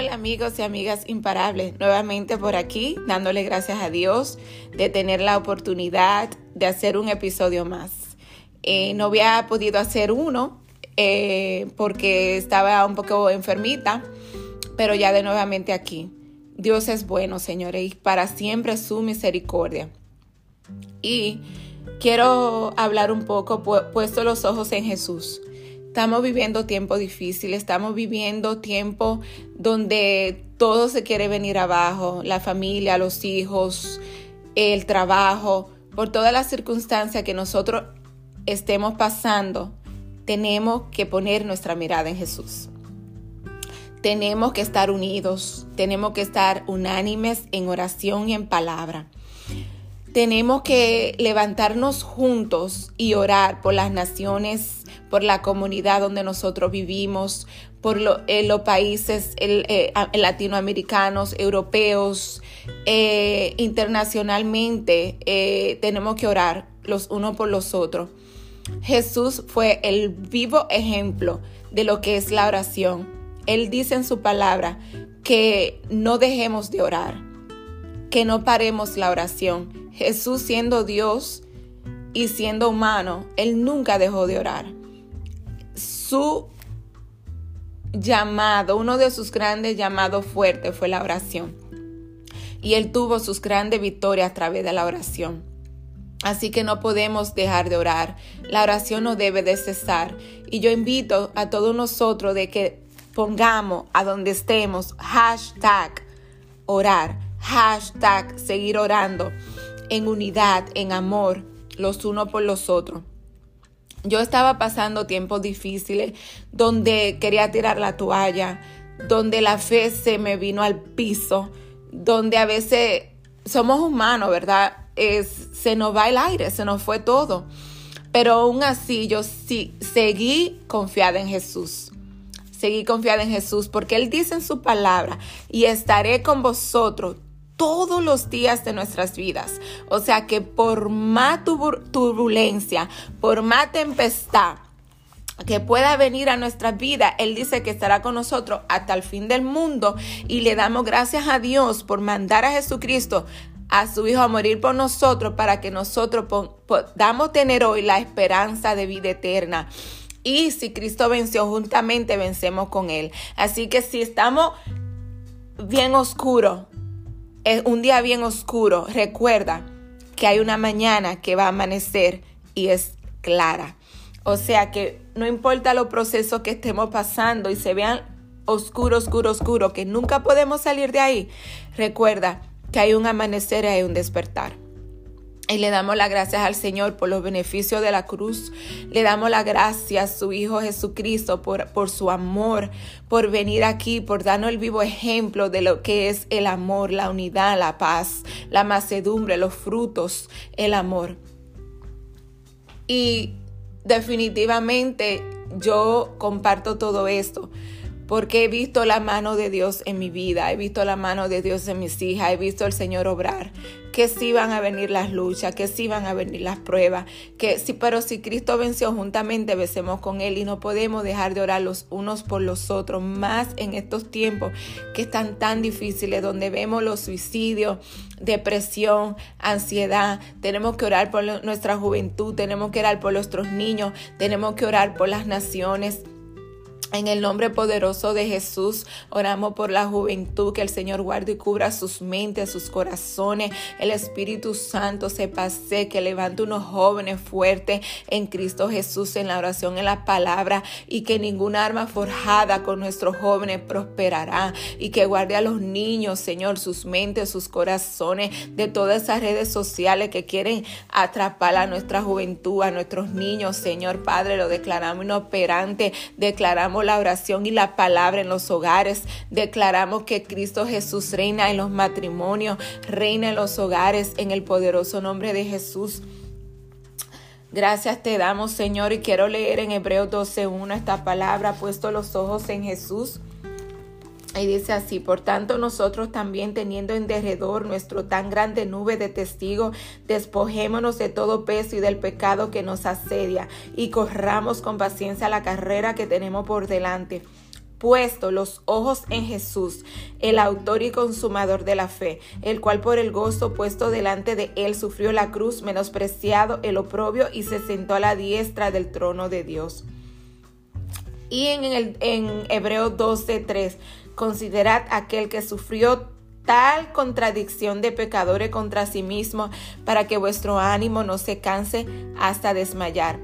Hola amigos y amigas imparables, nuevamente por aquí dándole gracias a Dios de tener la oportunidad de hacer un episodio más. Eh, no había podido hacer uno eh, porque estaba un poco enfermita, pero ya de nuevamente aquí. Dios es bueno, señores, y para siempre su misericordia. Y quiero hablar un poco, puesto los ojos en Jesús. Estamos viviendo tiempo difícil, estamos viviendo tiempo donde todo se quiere venir abajo, la familia, los hijos, el trabajo, por todas las circunstancias que nosotros estemos pasando, tenemos que poner nuestra mirada en Jesús. Tenemos que estar unidos, tenemos que estar unánimes en oración y en palabra. Tenemos que levantarnos juntos y orar por las naciones, por la comunidad donde nosotros vivimos, por eh, los países eh, latinoamericanos, europeos, eh, internacionalmente. tenemos que orar los unos por los otros. Jesús fue el vivo ejemplo de lo que es la oración. Él dice en su palabra que no dejemos de orar, que no paremos la oración Jesús siendo Dios y siendo humano, Él nunca dejó de orar. Su llamado, uno de sus grandes llamados fuertes fue la oración. Y Él tuvo sus grandes victorias a través de la oración. Así que no podemos dejar de orar. La oración no debe de cesar. Y yo invito a todos nosotros de que pongamos a donde estemos hashtag orar, hashtag seguir orando en unidad, en amor, los unos por los otros. Yo estaba pasando tiempos difíciles donde quería tirar la toalla, donde la fe se me vino al piso, donde a veces somos humanos, ¿verdad? Es, se nos va el aire, se nos fue todo. Pero aún así yo sí seguí confiada en Jesús. Seguí confiada en Jesús porque Él dice en su palabra, y estaré con vosotros todos los días de nuestras vidas. O sea que por más turbulencia, por más tempestad, que pueda venir a nuestra vida, Él dice que estará con nosotros hasta el fin del mundo y le damos gracias a Dios por mandar a Jesucristo, a su Hijo, a morir por nosotros para que nosotros podamos tener hoy la esperanza de vida eterna. Y si Cristo venció, juntamente vencemos con Él. Así que si estamos bien oscuros, es un día bien oscuro, recuerda que hay una mañana que va a amanecer y es clara. O sea que no importa los procesos que estemos pasando y se vean oscuro, oscuro, oscuro, que nunca podemos salir de ahí, recuerda que hay un amanecer y hay un despertar. Y le damos las gracias al Señor por los beneficios de la cruz. Le damos las gracias a su Hijo Jesucristo por, por su amor, por venir aquí, por darnos el vivo ejemplo de lo que es el amor, la unidad, la paz, la macedumbre, los frutos, el amor. Y definitivamente yo comparto todo esto porque he visto la mano de Dios en mi vida, he visto la mano de Dios en mis hijas, he visto el Señor obrar, que sí van a venir las luchas, que sí van a venir las pruebas, que sí, pero si Cristo venció juntamente, vencemos con Él y no podemos dejar de orar los unos por los otros, más en estos tiempos que están tan difíciles, donde vemos los suicidios, depresión, ansiedad, tenemos que orar por nuestra juventud, tenemos que orar por nuestros niños, tenemos que orar por las naciones. En el nombre poderoso de Jesús, oramos por la juventud, que el Señor guarde y cubra sus mentes, sus corazones. El Espíritu Santo se pase, que levante unos jóvenes fuertes en Cristo Jesús, en la oración, en la palabra, y que ninguna arma forjada con nuestros jóvenes prosperará. Y que guarde a los niños, Señor, sus mentes, sus corazones, de todas esas redes sociales que quieren atrapar a nuestra juventud, a nuestros niños, Señor Padre, lo declaramos inoperante, declaramos la oración y la palabra en los hogares. Declaramos que Cristo Jesús reina en los matrimonios, reina en los hogares, en el poderoso nombre de Jesús. Gracias te damos, Señor, y quiero leer en Hebreos 12.1 esta palabra, puesto los ojos en Jesús. Y dice así, por tanto nosotros también teniendo en derredor nuestro tan grande nube de testigos, despojémonos de todo peso y del pecado que nos asedia y corramos con paciencia la carrera que tenemos por delante puesto los ojos en Jesús, el autor y consumador de la fe, el cual por el gozo puesto delante de él sufrió la cruz, menospreciado el oprobio y se sentó a la diestra del trono de Dios. Y en, el, en Hebreo 12:3, considerad aquel que sufrió tal contradicción de pecadores contra sí mismo, para que vuestro ánimo no se canse hasta desmayar.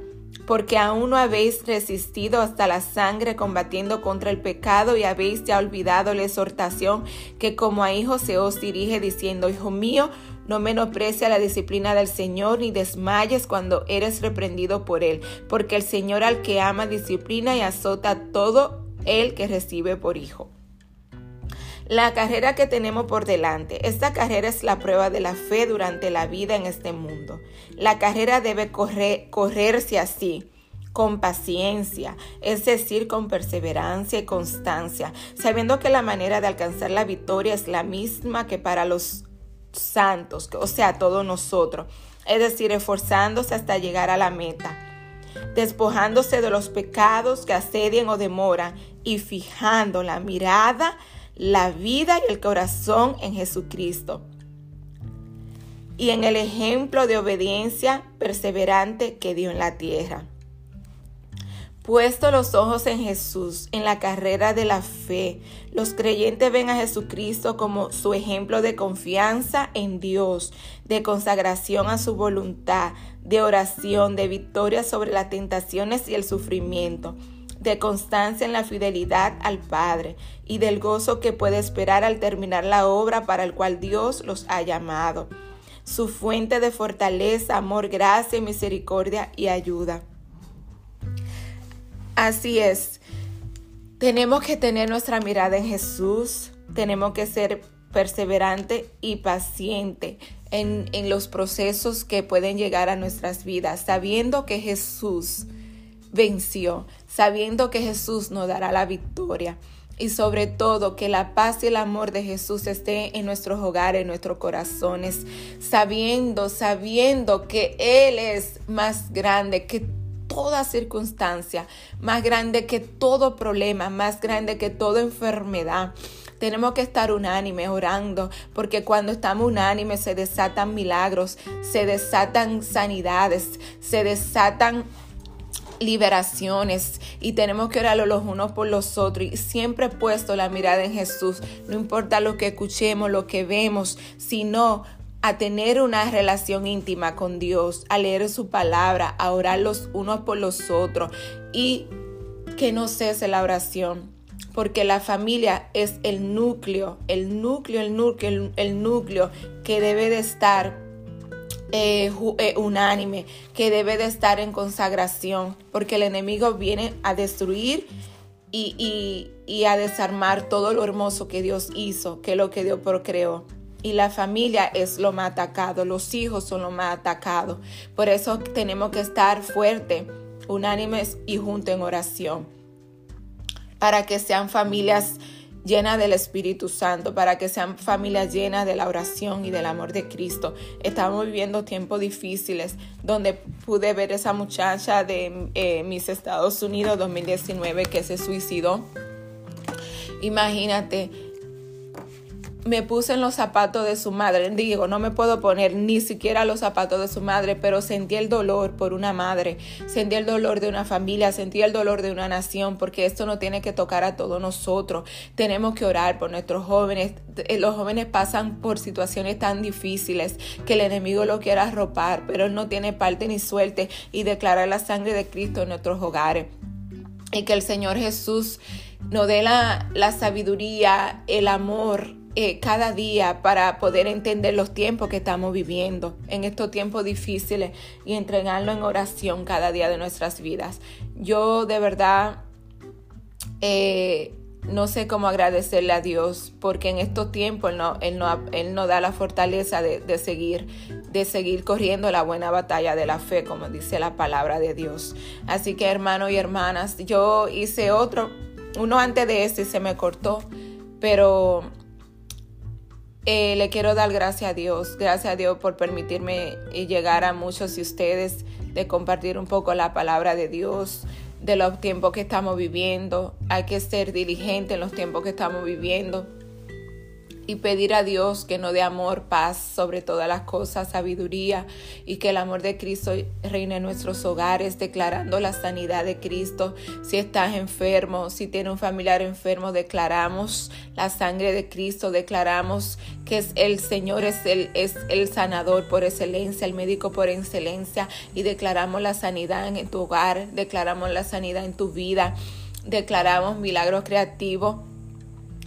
Porque aún no habéis resistido hasta la sangre combatiendo contra el pecado y habéis ya olvidado la exhortación que como a hijos se os dirige diciendo, Hijo mío, no menosprecia la disciplina del Señor ni desmayes cuando eres reprendido por Él, porque el Señor al que ama disciplina y azota todo el que recibe por hijo la carrera que tenemos por delante. Esta carrera es la prueba de la fe durante la vida en este mundo. La carrera debe correr, correrse así con paciencia, es decir, con perseverancia y constancia, sabiendo que la manera de alcanzar la victoria es la misma que para los santos, o sea, todos nosotros, es decir, esforzándose hasta llegar a la meta, despojándose de los pecados que asedian o demoran y fijando la mirada la vida y el corazón en Jesucristo y en el ejemplo de obediencia perseverante que dio en la tierra. Puesto los ojos en Jesús, en la carrera de la fe, los creyentes ven a Jesucristo como su ejemplo de confianza en Dios, de consagración a su voluntad, de oración, de victoria sobre las tentaciones y el sufrimiento de constancia en la fidelidad al Padre y del gozo que puede esperar al terminar la obra para el cual Dios los ha llamado. Su fuente de fortaleza, amor, gracia, misericordia y ayuda. Así es, tenemos que tener nuestra mirada en Jesús, tenemos que ser perseverante y paciente en, en los procesos que pueden llegar a nuestras vidas, sabiendo que Jesús venció, sabiendo que Jesús nos dará la victoria. Y sobre todo que la paz y el amor de Jesús esté en nuestros hogares, en nuestros corazones, sabiendo, sabiendo que Él es más grande que toda circunstancia, más grande que todo problema, más grande que toda enfermedad. Tenemos que estar unánime orando, porque cuando estamos unánimes se desatan milagros, se desatan sanidades, se desatan liberaciones y tenemos que orarlo los unos por los otros y siempre he puesto la mirada en Jesús, no importa lo que escuchemos, lo que vemos, sino a tener una relación íntima con Dios, a leer su palabra, a orar los unos por los otros y que no cese la oración. Porque la familia es el núcleo, el núcleo, el núcleo, el núcleo que debe de estar eh, eh, unánime, que debe de estar en consagración, porque el enemigo viene a destruir y, y, a desarmar todo lo hermoso que Dios hizo, que lo que Dios procreó. Y la familia es lo más atacado, los hijos son lo más atacado. Por eso tenemos que estar fuertes, unánimes y juntos en oración, para que sean familias llena del Espíritu Santo, para que sean familias llenas de la oración y del amor de Cristo. Estamos viviendo tiempos difíciles donde pude ver esa muchacha de eh, mis Estados Unidos 2019 que se suicidó. Imagínate, me puse en los zapatos de su madre. Digo, no me puedo poner ni siquiera los zapatos de su madre, pero sentí el dolor por una madre, sentí el dolor de una familia, sentí el dolor de una nación, porque esto no tiene que tocar a todos nosotros. Tenemos que orar por nuestros jóvenes. Eh, los jóvenes pasan por situaciones tan difíciles que el enemigo lo quiere arropar, pero él no tiene parte ni suerte y declarar la sangre de Cristo en nuestros hogares. Y que el Señor Jesús nos dé la, la sabiduría, el amor, eh, cada día para poder entender los tiempos que estamos viviendo en estos tiempos difíciles y entregarlo en oración cada día de nuestras vidas. Yo de verdad eh, no sé cómo agradecerle a Dios porque en estos tiempos Él no, él no, él no da la fortaleza de, de, seguir, de seguir corriendo la buena batalla de la fe, como dice la palabra de Dios. Así que hermanos y hermanas, yo hice otro, uno antes de este se me cortó, pero eh, le quiero dar gracias a Dios, gracias a Dios por permitirme llegar a muchos de ustedes, de compartir un poco la palabra de Dios, de los tiempos que estamos viviendo. Hay que ser diligente en los tiempos que estamos viviendo y pedir a Dios que nos dé amor, paz sobre todas las cosas, sabiduría y que el amor de Cristo reine en nuestros hogares, declarando la sanidad de Cristo. Si estás enfermo, si tienes un familiar enfermo, declaramos la sangre de Cristo, declaramos que es el Señor es el, es el sanador por excelencia, el médico por excelencia y declaramos la sanidad en tu hogar, declaramos la sanidad en tu vida, declaramos milagros creativos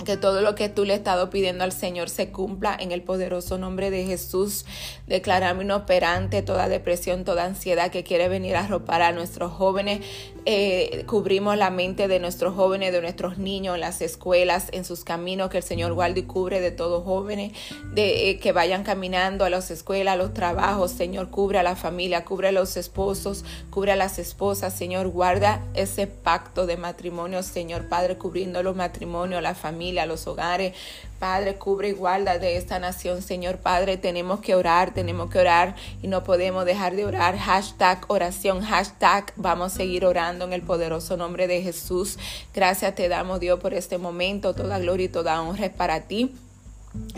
que todo lo que tú le has estado pidiendo al Señor se cumpla en el poderoso nombre de Jesús. Declaramos inoperante toda depresión, toda ansiedad que quiere venir a ropar a nuestros jóvenes. Eh, cubrimos la mente de nuestros jóvenes, de nuestros niños en las escuelas, en sus caminos, que el Señor guarde y cubre de todos jóvenes, de eh, que vayan caminando a las escuelas, a los trabajos. Señor, cubre a la familia, cubre a los esposos, cubre a las esposas. Señor, guarda ese pacto de matrimonio, Señor Padre, cubriendo los matrimonios, la familia a los hogares. Padre, cubre igualdad de esta nación, Señor Padre. Tenemos que orar, tenemos que orar y no podemos dejar de orar. Hashtag oración, hashtag vamos a seguir orando en el poderoso nombre de Jesús. Gracias te damos, Dios, por este momento. Toda gloria y toda honra es para ti.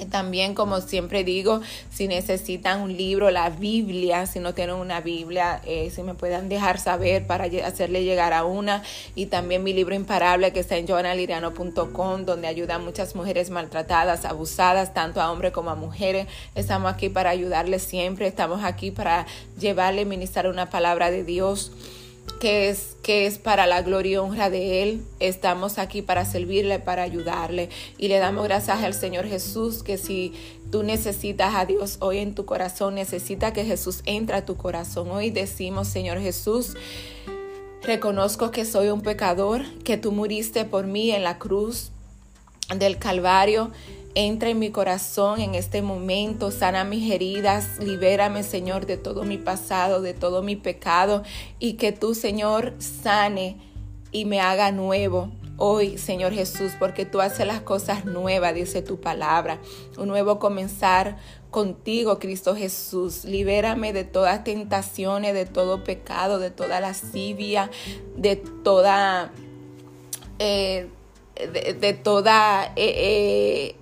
También, como siempre digo, si necesitan un libro, la Biblia, si no tienen una Biblia, eh, si me puedan dejar saber para hacerle llegar a una. Y también mi libro imparable que está en joanaliriano.com, donde ayuda a muchas mujeres maltratadas, abusadas, tanto a hombres como a mujeres. Estamos aquí para ayudarles siempre, estamos aquí para llevarle, ministrar una palabra de Dios que es, que es para la gloria y honra de Él. Estamos aquí para servirle, para ayudarle. Y le damos gracias al Señor Jesús que si tú necesitas a Dios hoy en tu corazón, necesita que Jesús entre a tu corazón. Hoy decimos, Señor Jesús, reconozco que soy un pecador, que tú muriste por mí en la cruz del Calvario Entra en mi corazón en este momento, sana mis heridas, libérame, Señor, de todo mi pasado, de todo mi pecado, y que tú, Señor, sane y me haga nuevo. Hoy, Señor Jesús, porque tú haces las cosas nuevas, dice tu palabra. Un nuevo comenzar contigo, Cristo Jesús. Libérame de todas tentaciones, de todo pecado, de toda lascivia, de toda... Eh, de, toda eh, eh,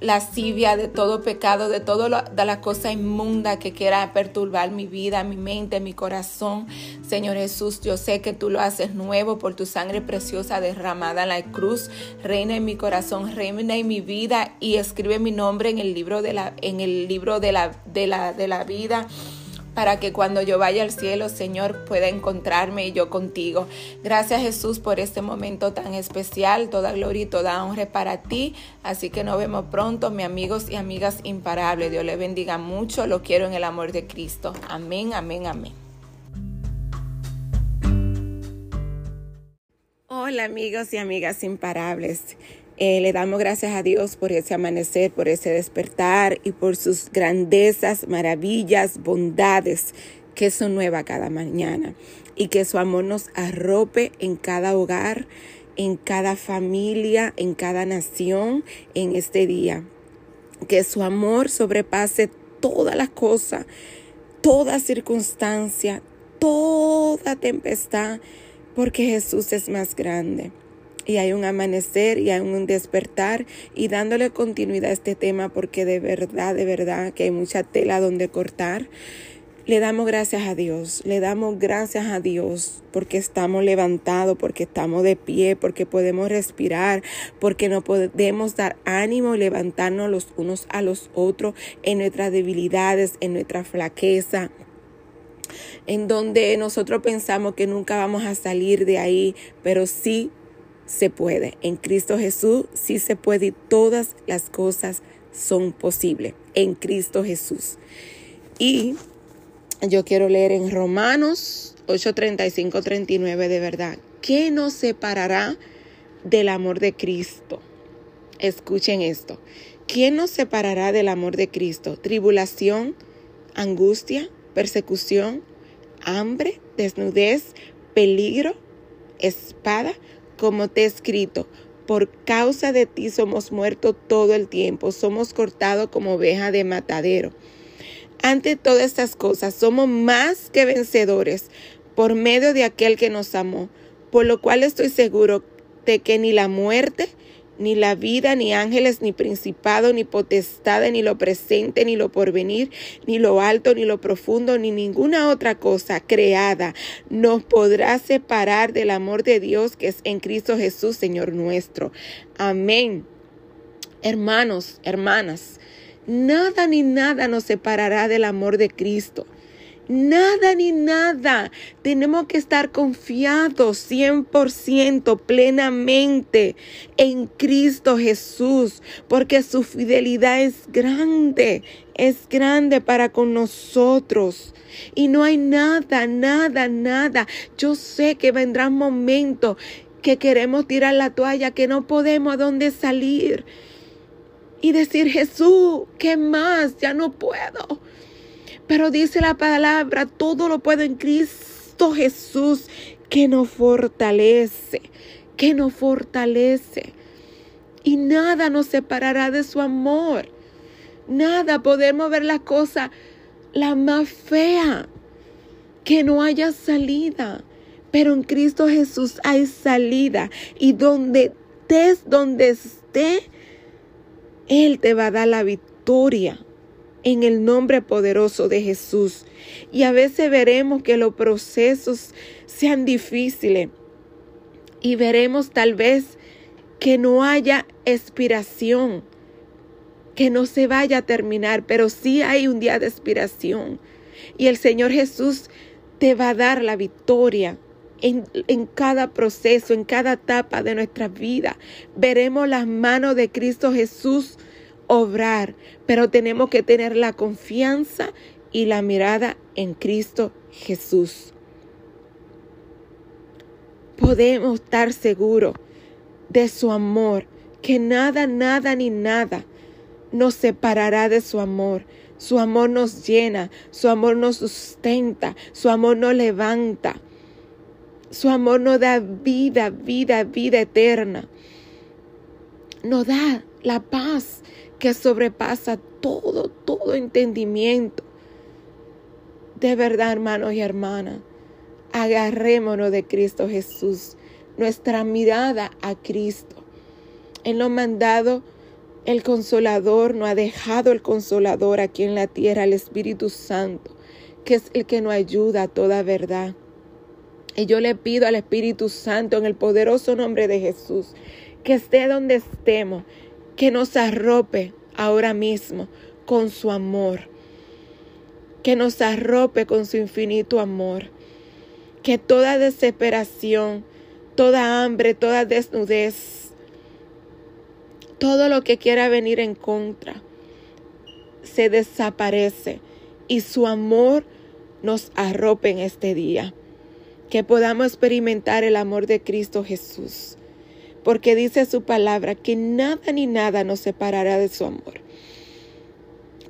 lascivia, de todo pecado, de toda la cosa inmunda que quiera perturbar mi vida, mi mente, mi corazón. Señor Jesús, yo sé que tú lo haces nuevo por tu sangre preciosa derramada en la cruz. Reina en mi corazón, reina en mi vida y escribe mi nombre en el libro de la, en el libro de la, de la, de la vida para que cuando yo vaya al cielo, Señor, pueda encontrarme y yo contigo. Gracias Jesús por este momento tan especial. Toda gloria y toda honra para ti. Así que nos vemos pronto, mis amigos y amigas imparables. Dios les bendiga mucho. Lo quiero en el amor de Cristo. Amén, amén, amén. Hola amigos y amigas imparables. Eh, le damos gracias a Dios por ese amanecer, por ese despertar y por sus grandezas, maravillas, bondades que son nuevas cada mañana y que su amor nos arrope en cada hogar, en cada familia, en cada nación en este día. Que su amor sobrepase todas las cosas, toda circunstancia, toda tempestad, porque Jesús es más grande y hay un amanecer y hay un despertar y dándole continuidad a este tema porque de verdad, de verdad que hay mucha tela donde cortar. Le damos gracias a Dios, le damos gracias a Dios porque estamos levantados, porque estamos de pie, porque podemos respirar, porque no podemos dar ánimo y levantarnos los unos a los otros en nuestras debilidades, en nuestra flaqueza, en donde nosotros pensamos que nunca vamos a salir de ahí, pero sí se puede. En Cristo Jesús sí se puede y todas las cosas son posibles en Cristo Jesús. Y yo quiero leer en Romanos 8:35, 39 de verdad. ¿Qué nos separará del amor de Cristo? Escuchen esto. ¿Quién nos separará del amor de Cristo? Tribulación, angustia, persecución, hambre, desnudez, peligro, espada como te he escrito, por causa de ti somos muertos todo el tiempo, somos cortados como oveja de matadero. Ante todas estas cosas, somos más que vencedores por medio de aquel que nos amó, por lo cual estoy seguro de que ni la muerte, ni la vida, ni ángeles, ni principado, ni potestad, ni lo presente, ni lo porvenir, ni lo alto, ni lo profundo, ni ninguna otra cosa creada nos podrá separar del amor de Dios que es en Cristo Jesús, Señor nuestro. Amén. Hermanos, hermanas, nada ni nada nos separará del amor de Cristo. Nada ni nada. Tenemos que estar confiados 100% plenamente en Cristo Jesús, porque su fidelidad es grande, es grande para con nosotros. Y no hay nada, nada, nada. Yo sé que vendrán momentos que queremos tirar la toalla, que no podemos a dónde salir. Y decir, Jesús, ¿qué más? Ya no puedo. Pero dice la palabra, todo lo puedo en Cristo Jesús que nos fortalece, que nos fortalece. Y nada nos separará de su amor. Nada, podemos ver la cosa la más fea, que no haya salida. Pero en Cristo Jesús hay salida. Y donde estés, donde esté, Él te va a dar la victoria en el nombre poderoso de Jesús. Y a veces veremos que los procesos sean difíciles y veremos tal vez que no haya expiración, que no se vaya a terminar, pero sí hay un día de expiración. Y el Señor Jesús te va a dar la victoria en, en, cada proceso, en cada etapa de nuestra vida. Veremos las manos de Cristo Jesús obrar, pero tenemos que tener la confianza y la mirada en Cristo Jesús. Podemos estar seguros de su amor, que nada, nada ni nada nos separará de su amor. Su amor nos llena, su amor nos sustenta, su amor nos levanta. Su amor nos da vida, vida, vida eterna. Nos da la paz que sobrepasa todo, todo entendimiento. De verdad, hermanos y hermanas, agarrémonos de Cristo Jesús, nuestra mirada a Cristo. Él nos ha mandado el consolador, no ha dejado el consolador aquí en la tierra, el Espíritu Santo, que es el que nos ayuda a toda verdad. Y yo le pido al Espíritu Santo en el poderoso nombre de Jesús, que esté donde estemos, que nos arrope ahora mismo con su amor, que nos arrope con su infinito amor, que toda desesperación, toda hambre, toda desnudez, todo lo que quiera venir en contra, se desaparece y su amor nos arrope en este día. Que podamos experimentar el amor de Cristo Jesús porque dice su palabra que nada ni nada nos separará de su amor.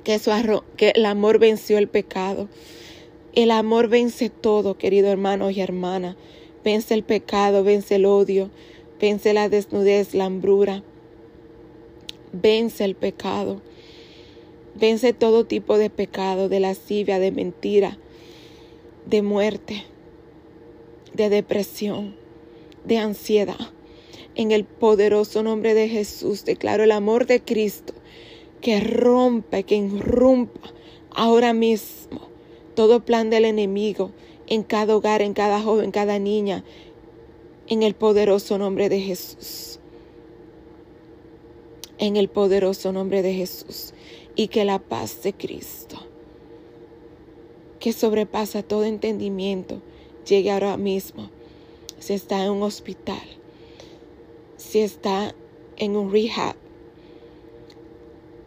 Que, su que el amor venció el pecado. El amor vence todo, querido hermano y hermana. Vence el pecado, vence el odio, vence la desnudez, la hambrura. Vence el pecado. Vence todo tipo de pecado, de lascivia, de mentira, de muerte, de depresión, de ansiedad. En el poderoso nombre de Jesús declaro el amor de Cristo que rompe, que irrumpa ahora mismo todo plan del enemigo en cada hogar, en cada joven, en cada niña, en el poderoso nombre de Jesús. En el poderoso nombre de Jesús. Y que la paz de Cristo, que sobrepasa todo entendimiento, llegue ahora mismo. Si está en un hospital, si está en un rehab,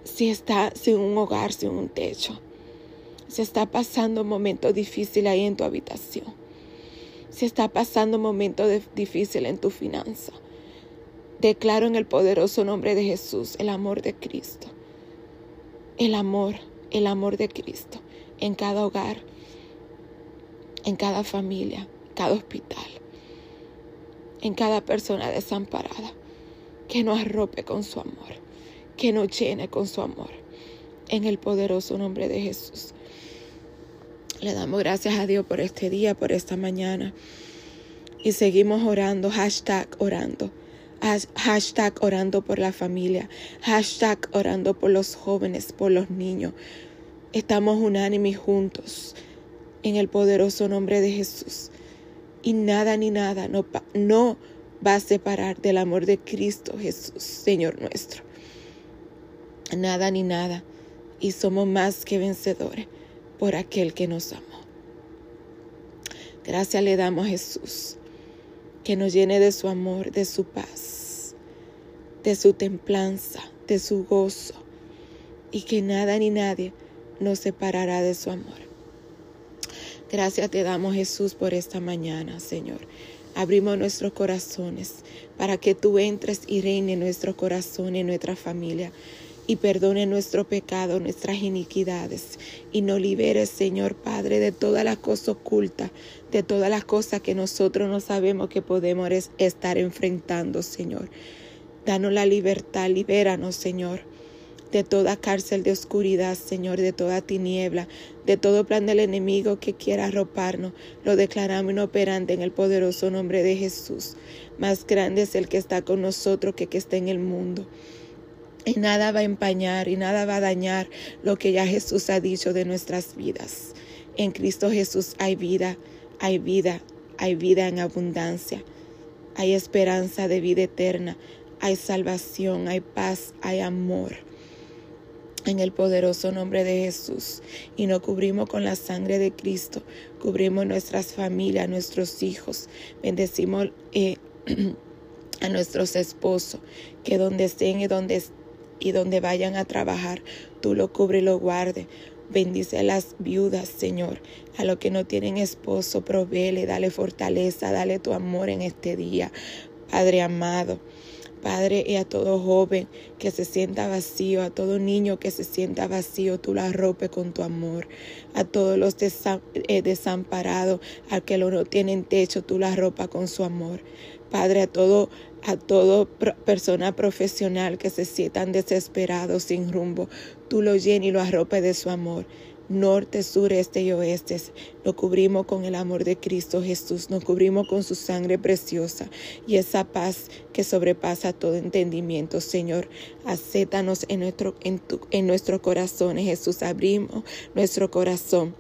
si está sin un hogar, sin un techo, si está pasando momentos difíciles ahí en tu habitación, si está pasando momentos difíciles en tu finanza. Declaro en el poderoso nombre de Jesús el amor de Cristo. El amor, el amor de Cristo en cada hogar, en cada familia, cada hospital en cada persona desamparada. Que nos arrope con su amor, que nos llene con su amor. En el poderoso nombre de Jesús. Le damos gracias a Dios por este día, por esta mañana. Y seguimos orando, hashtag orando. Hashtag orando por la familia. Hashtag orando por los jóvenes, por los niños. Estamos unánimes juntos en el poderoso nombre de Jesús. Y nada ni nada no, no va a separar del amor de Cristo Jesús, Señor nuestro. Nada ni nada. Y somos más que vencedores por aquel que nos amó. Gracias le damos a Jesús, que nos llene de su amor, de su paz, de su templanza, de su gozo, y que nada ni nadie nos separará de su amor. Gracias te damos Jesús por esta mañana, Señor. Abrimos nuestros corazones para que tú entres y reine en nuestro corazón en nuestra familia y perdone nuestro pecado, nuestras iniquidades y nos liberes, Señor Padre, de toda la cosa oculta, de todas las cosas que nosotros no sabemos que podemos estar enfrentando, Señor. Danos la libertad, libéranos, Señor de toda cárcel de oscuridad, Señor, de toda tiniebla, de todo plan del enemigo que quiera arroparnos. Lo declaramos inoperante en el poderoso nombre de Jesús. Más grande es el que está con nosotros que que está en el mundo. Y nada va a empañar y nada va a dañar lo que ya Jesús ha dicho de nuestras vidas. En Cristo Jesús hay vida, hay vida, hay vida en abundancia. Hay esperanza de vida eterna, hay salvación, hay paz, hay amor en el poderoso nombre de Jesús y nos cubrimos con la sangre de Cristo, cubrimos nuestras familias, nuestros hijos, bendecimos eh, a nuestros esposos, que donde estén y donde, y donde vayan a trabajar, tú lo cubres y lo guardes. Bendice a las viudas, Señor, a los que no tienen esposo, provéele, dale fortaleza, dale tu amor en este día, Padre amado. Padre, y a todo joven que se sienta vacío, a todo niño que se sienta vacío, tú la arropes con tu amor. A todos los eh, desamparados, a que no tienen techo, tú la ropa con su amor. Padre, a todo a toda persona profesional que se sientan desesperados, sin rumbo, tú lo llenes y lo arropes de su amor norte, sur, este y oeste. Lo cubrimos con el amor de Cristo Jesús, nos cubrimos con su sangre preciosa y esa paz que sobrepasa todo entendimiento, Señor. Acétanos en nuestro, en, en nuestro corazón, Jesús. Abrimos nuestro corazón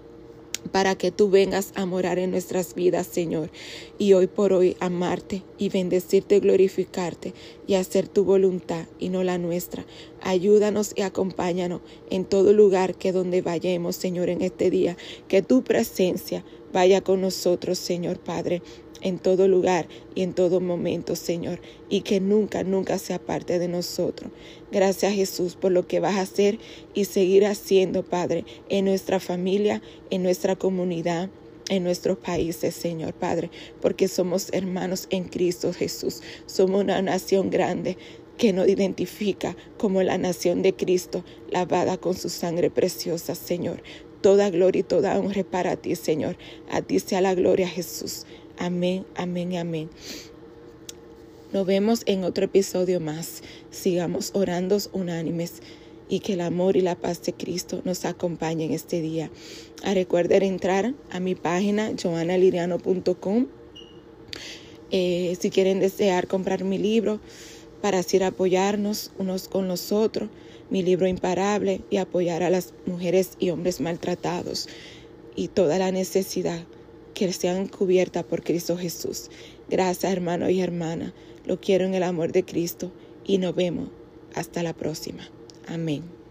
para que tú vengas a morar en nuestras vidas, Señor. Y hoy por hoy amarte y bendecirte, glorificarte y hacer tu voluntad y no la nuestra. Ayúdanos y acompáñanos en todo lugar que donde vayamos, Señor, en este día. Que tu presencia vaya con nosotros, Señor Padre en todo lugar y en todo momento, Señor, y que nunca, nunca sea parte de nosotros. Gracias Jesús por lo que vas a hacer y seguir haciendo, Padre, en nuestra familia, en nuestra comunidad en nuestros países, Señor Padre, porque somos hermanos en Cristo Jesús. Somos una nación grande que nos identifica como la nación de Cristo, lavada con su sangre preciosa, Señor. Toda gloria y toda honra para ti, Señor. A ti sea la gloria, Jesús. Amén, amén, amén. Nos vemos en otro episodio más. Sigamos orando unánimes y que el amor y la paz de Cristo nos acompañen este día. Ah, recuerden entrar a mi página joannaliriano.com eh, si quieren desear comprar mi libro para así apoyarnos unos con los otros, mi libro imparable y apoyar a las mujeres y hombres maltratados y toda la necesidad que sean cubiertas por Cristo Jesús. Gracias hermano y hermana. Lo quiero en el amor de Cristo y nos vemos. Hasta la próxima. Amén.